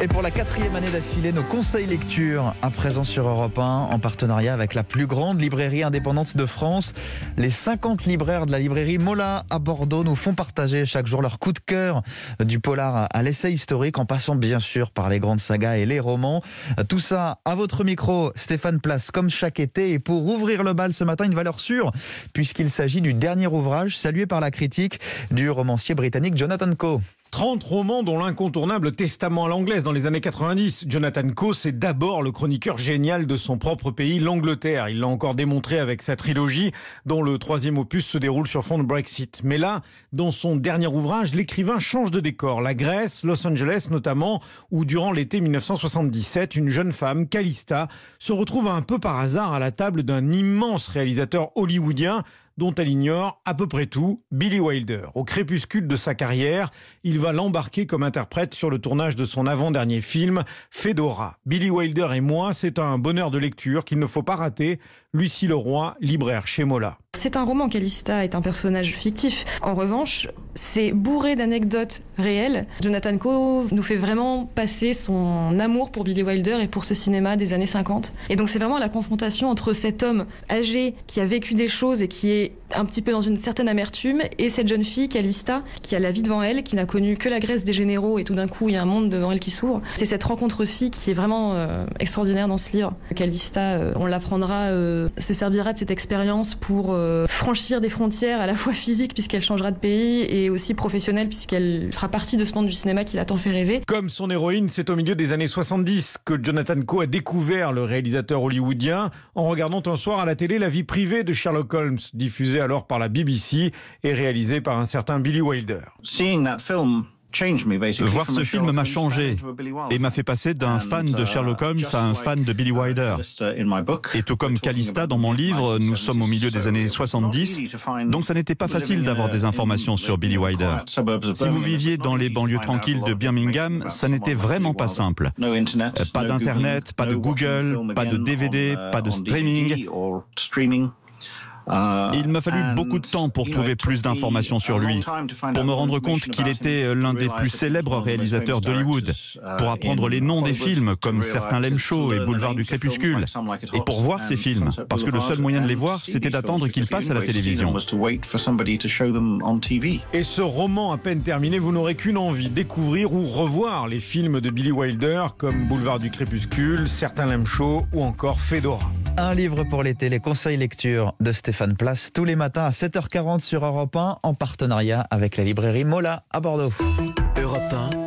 Et pour la quatrième année d'affilée, nos conseils lecture à présent sur Europe 1 en partenariat avec la plus grande librairie indépendante de France. Les 50 libraires de la librairie Mola à Bordeaux nous font partager chaque jour leur coup de cœur du polar à l'essai historique en passant bien sûr par les grandes sagas et les romans. Tout ça à votre micro, Stéphane Place, comme chaque été. Et pour ouvrir le bal ce matin, une valeur sûre puisqu'il s'agit du dernier ouvrage salué par la critique du romancier britannique Jonathan Coe. 30 romans dont l'incontournable Testament à l'anglaise dans les années 90. Jonathan Coe, c'est d'abord le chroniqueur génial de son propre pays, l'Angleterre. Il l'a encore démontré avec sa trilogie, dont le troisième opus se déroule sur fond de Brexit. Mais là, dans son dernier ouvrage, l'écrivain change de décor. La Grèce, Los Angeles notamment, où durant l'été 1977, une jeune femme, Calista, se retrouve un peu par hasard à la table d'un immense réalisateur hollywoodien dont elle ignore à peu près tout, Billy Wilder. Au crépuscule de sa carrière, il va l'embarquer comme interprète sur le tournage de son avant-dernier film, Fedora. Billy Wilder et moi, c'est un bonheur de lecture qu'il ne faut pas rater. Lucie Leroy, libraire chez Mola. C'est un roman, Calista est un personnage fictif. En revanche, c'est bourré d'anecdotes réelles. Jonathan Coe nous fait vraiment passer son amour pour Billy Wilder et pour ce cinéma des années 50. Et donc c'est vraiment la confrontation entre cet homme âgé qui a vécu des choses et qui est un petit peu dans une certaine amertume et cette jeune fille, Calista, qui a la vie devant elle, qui n'a connu que la Grèce des généraux et tout d'un coup il y a un monde devant elle qui s'ouvre. C'est cette rencontre aussi qui est vraiment euh, extraordinaire dans ce livre. Calista, euh, on l'apprendra, euh, se servira de cette expérience pour franchir des frontières à la fois physiques puisqu'elle changera de pays et aussi professionnelles puisqu'elle fera partie de ce monde du cinéma qui l'a tant fait rêver. Comme son héroïne, c'est au milieu des années 70 que Jonathan Coe a découvert le réalisateur hollywoodien en regardant un soir à la télé la vie privée de Sherlock Holmes, diffusée alors par la BBC et réalisée par un certain Billy Wilder. Voir ce film m'a changé et m'a fait passer d'un fan de Sherlock Holmes à un fan de Billy Wilder. Et tout comme Calista dans mon livre, nous sommes au milieu des années 70, donc ça n'était pas facile d'avoir des informations sur Billy Wilder. Si vous viviez dans les banlieues tranquilles de Birmingham, ça n'était vraiment pas simple. Pas d'internet, pas de Google, pas de DVD, pas de streaming. Il m'a fallu beaucoup de temps pour trouver plus d'informations sur lui, pour me rendre compte qu'il était l'un des plus célèbres réalisateurs d'Hollywood, pour apprendre les noms des films comme certains Lem Show et Boulevard du Crépuscule, et pour voir ces films, parce que le seul moyen de les voir, c'était d'attendre qu'ils passent à la télévision. Et ce roman à peine terminé, vous n'aurez qu'une envie, découvrir ou revoir les films de Billy Wilder comme Boulevard du Crépuscule, certains Lem Show ou encore Fedora. Un livre pour l'été, les conseils lecture de Stéphane Place, tous les matins à 7h40 sur Europe 1, en partenariat avec la librairie Mola à Bordeaux. Europe 1